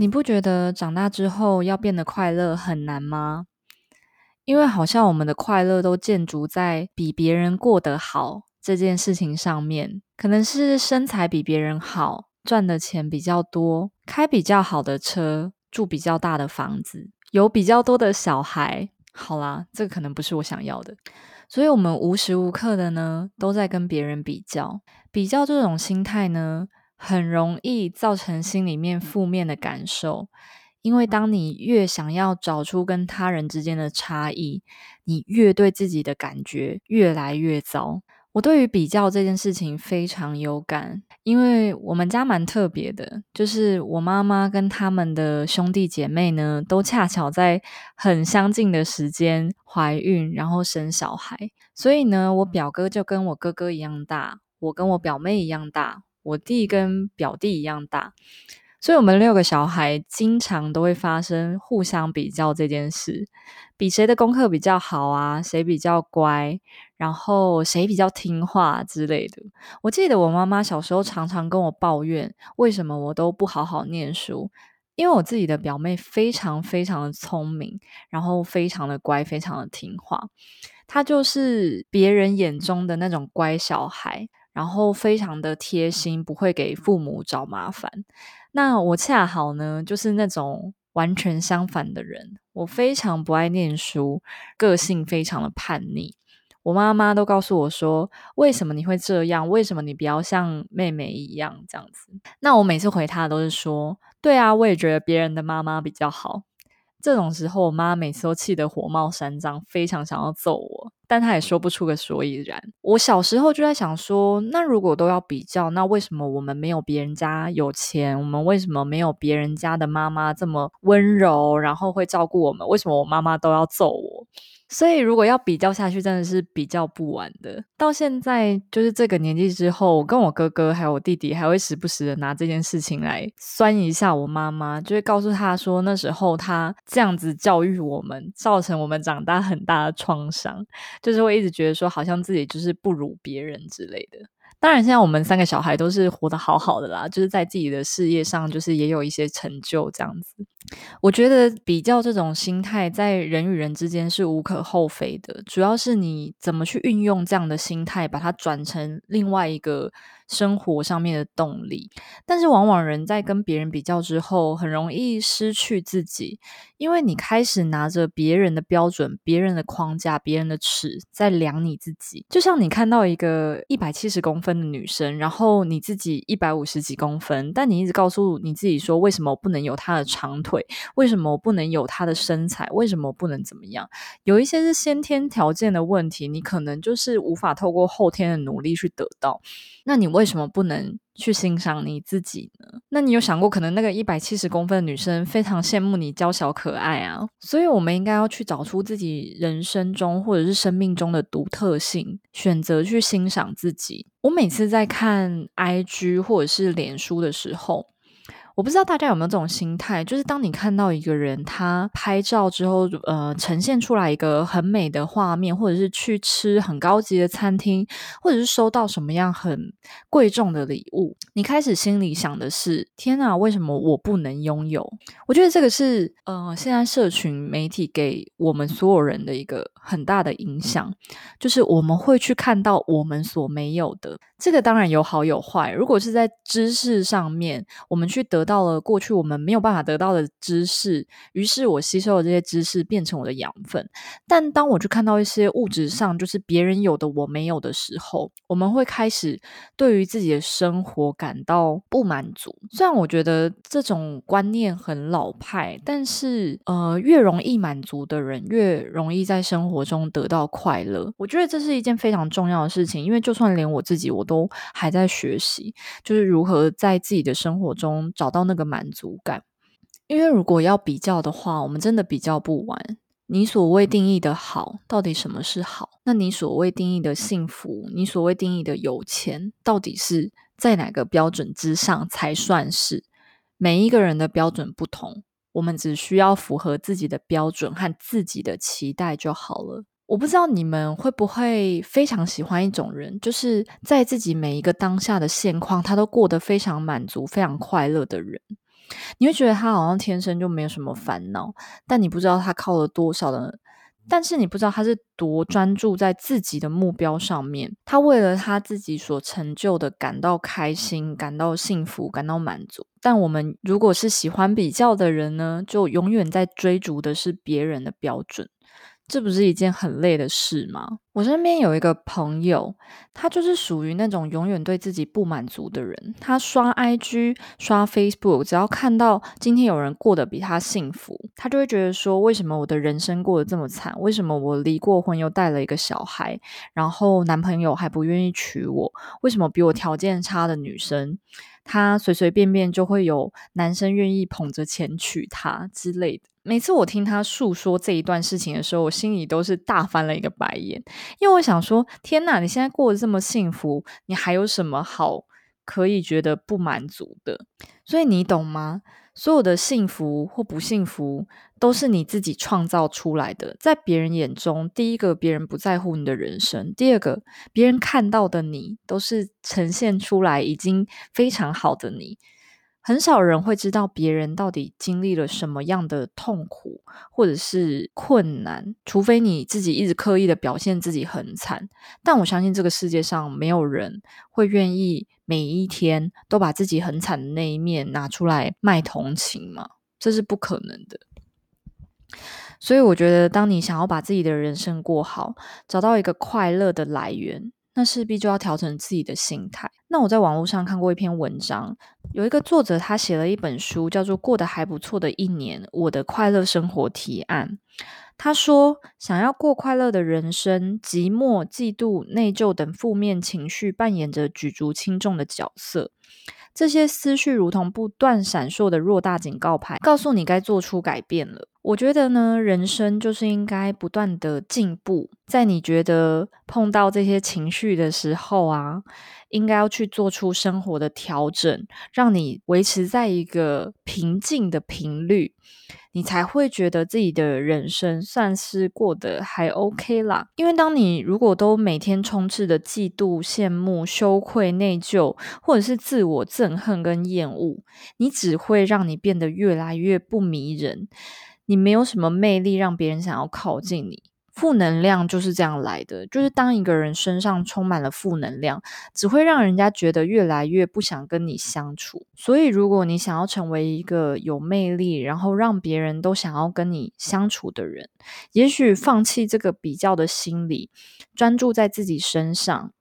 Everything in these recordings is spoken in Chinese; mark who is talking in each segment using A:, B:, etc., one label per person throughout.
A: 你不觉得长大之后要变得快乐很难吗？因为好像我们的快乐都建筑在比别人过得好这件事情上面，可能是身材比别人好，赚的钱比较多，开比较好的车，住比较大的房子，有比较多的小孩。好啦，这个可能不是我想要的，所以我们无时无刻的呢都在跟别人比较，比较这种心态呢，很容易造成心里面负面的感受。因为当你越想要找出跟他人之间的差异，你越对自己的感觉越来越糟。我对于比较这件事情非常有感，因为我们家蛮特别的，就是我妈妈跟他们的兄弟姐妹呢，都恰巧在很相近的时间怀孕，然后生小孩。所以呢，我表哥就跟我哥哥一样大，我跟我表妹一样大，我弟跟表弟一样大。所以，我们六个小孩经常都会发生互相比较这件事，比谁的功课比较好啊，谁比较乖，然后谁比较听话之类的。我记得我妈妈小时候常常跟我抱怨，为什么我都不好好念书，因为我自己的表妹非常非常的聪明，然后非常的乖，非常的听话，她就是别人眼中的那种乖小孩，然后非常的贴心，不会给父母找麻烦。那我恰好呢，就是那种完全相反的人。我非常不爱念书，个性非常的叛逆。我妈妈都告诉我说：“为什么你会这样？为什么你不要像妹妹一样这样子？”那我每次回她都是说：“对啊，我也觉得别人的妈妈比较好。”这种时候，我妈每次都气得火冒三丈，非常想要揍我。但她也说不出个所以然。我小时候就在想说，那如果都要比较，那为什么我们没有别人家有钱？我们为什么没有别人家的妈妈这么温柔，然后会照顾我们？为什么我妈妈都要揍我？所以，如果要比较下去，真的是比较不完的。到现在，就是这个年纪之后，我跟我哥哥还有我弟弟，还会时不时的拿这件事情来酸一下我妈妈，就会告诉她说，那时候她这样子教育我们，造成我们长大很大的创伤，就是会一直觉得说，好像自己就是不如别人之类的。当然，现在我们三个小孩都是活得好好的啦，就是在自己的事业上，就是也有一些成就这样子。我觉得比较这种心态在人与人之间是无可厚非的，主要是你怎么去运用这样的心态，把它转成另外一个生活上面的动力。但是往往人在跟别人比较之后，很容易失去自己，因为你开始拿着别人的标准、别人的框架、别人的尺在量你自己。就像你看到一个一百七十公分的女生，然后你自己一百五十几公分，但你一直告诉你自己说，为什么我不能有她的长腿？为什么我不能有她的身材？为什么我不能怎么样？有一些是先天条件的问题，你可能就是无法透过后天的努力去得到。那你为为什么不能去欣赏你自己呢？那你有想过，可能那个一百七十公分的女生非常羡慕你娇小可爱啊？所以，我们应该要去找出自己人生中或者是生命中的独特性，选择去欣赏自己。我每次在看 IG 或者是脸书的时候，我不知道大家有没有这种心态，就是当你看到一个人他拍照之后，呃，呈现出来一个很美的画面，或者是去吃很高级的餐厅，或者是收到什么样很贵重的礼物，你开始心里想的是：天哪，为什么我不能拥有？我觉得这个是呃，现在社群媒体给我们所有人的一个很大的影响，就是我们会去看到我们所没有的。这个当然有好有坏。如果是在知识上面，我们去得到了过去我们没有办法得到的知识，于是我吸收了这些知识变成我的养分。但当我去看到一些物质上就是别人有的我没有的时候，我们会开始对于自己的生活感到不满足。虽然我觉得这种观念很老派，但是呃，越容易满足的人越容易在生活中得到快乐。我觉得这是一件非常重要的事情，因为就算连我自己我。都还在学习，就是如何在自己的生活中找找到那个满足感。因为如果要比较的话，我们真的比较不完。你所谓定义的好，到底什么是好？那你所谓定义的幸福，你所谓定义的有钱，到底是在哪个标准之上才算是？每一个人的标准不同，我们只需要符合自己的标准和自己的期待就好了。我不知道你们会不会非常喜欢一种人，就是在自己每一个当下的现况，他都过得非常满足、非常快乐的人。你会觉得他好像天生就没有什么烦恼，但你不知道他靠了多少的，但是你不知道他是多专注在自己的目标上面，他为了他自己所成就的感到开心、感到幸福、感到满足。但我们如果是喜欢比较的人呢，就永远在追逐的是别人的标准。这不是一件很累的事吗？我身边有一个朋友，他就是属于那种永远对自己不满足的人。他刷 IG、刷 Facebook，只要看到今天有人过得比他幸福，他就会觉得说：为什么我的人生过得这么惨？为什么我离过婚又带了一个小孩，然后男朋友还不愿意娶我？为什么比我条件差的女生，她随随便便就会有男生愿意捧着钱娶她之类的？每次我听他诉说这一段事情的时候，我心里都是大翻了一个白眼，因为我想说：天哪，你现在过得这么幸福，你还有什么好可以觉得不满足的？所以你懂吗？所有的幸福或不幸福，都是你自己创造出来的。在别人眼中，第一个，别人不在乎你的人生；第二个，别人看到的你，都是呈现出来已经非常好的你。很少人会知道别人到底经历了什么样的痛苦或者是困难，除非你自己一直刻意的表现自己很惨。但我相信这个世界上没有人会愿意每一天都把自己很惨的那一面拿出来卖同情嘛，这是不可能的。所以我觉得，当你想要把自己的人生过好，找到一个快乐的来源。那势必就要调整自己的心态。那我在网络上看过一篇文章，有一个作者他写了一本书，叫做《过得还不错的一年：我的快乐生活提案》。他说，想要过快乐的人生，寂寞、嫉妒、内疚等负面情绪扮演着举足轻重的角色。这些思绪如同不断闪烁的偌大警告牌，告诉你该做出改变了。我觉得呢，人生就是应该不断的进步。在你觉得碰到这些情绪的时候啊，应该要去做出生活的调整，让你维持在一个平静的频率。你才会觉得自己的人生算是过得还 OK 啦。因为当你如果都每天充斥着嫉妒、羡慕、羞愧、内疚，或者是自我憎恨跟厌恶，你只会让你变得越来越不迷人。你没有什么魅力，让别人想要靠近你。负能量就是这样来的，就是当一个人身上充满了负能量，只会让人家觉得越来越不想跟你相处。所以，如果你想要成为一个有魅力，然后让别人都想要跟你相处的人，也许放弃这个比较的心理，专注在自己身上。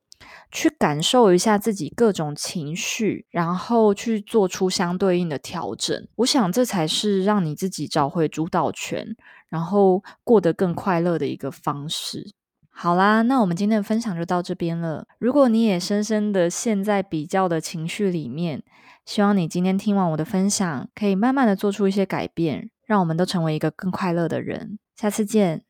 A: 去感受一下自己各种情绪，然后去做出相对应的调整。我想这才是让你自己找回主导权，然后过得更快乐的一个方式。好啦，那我们今天的分享就到这边了。如果你也深深的陷在比较的情绪里面，希望你今天听完我的分享，可以慢慢的做出一些改变，让我们都成为一个更快乐的人。下次见。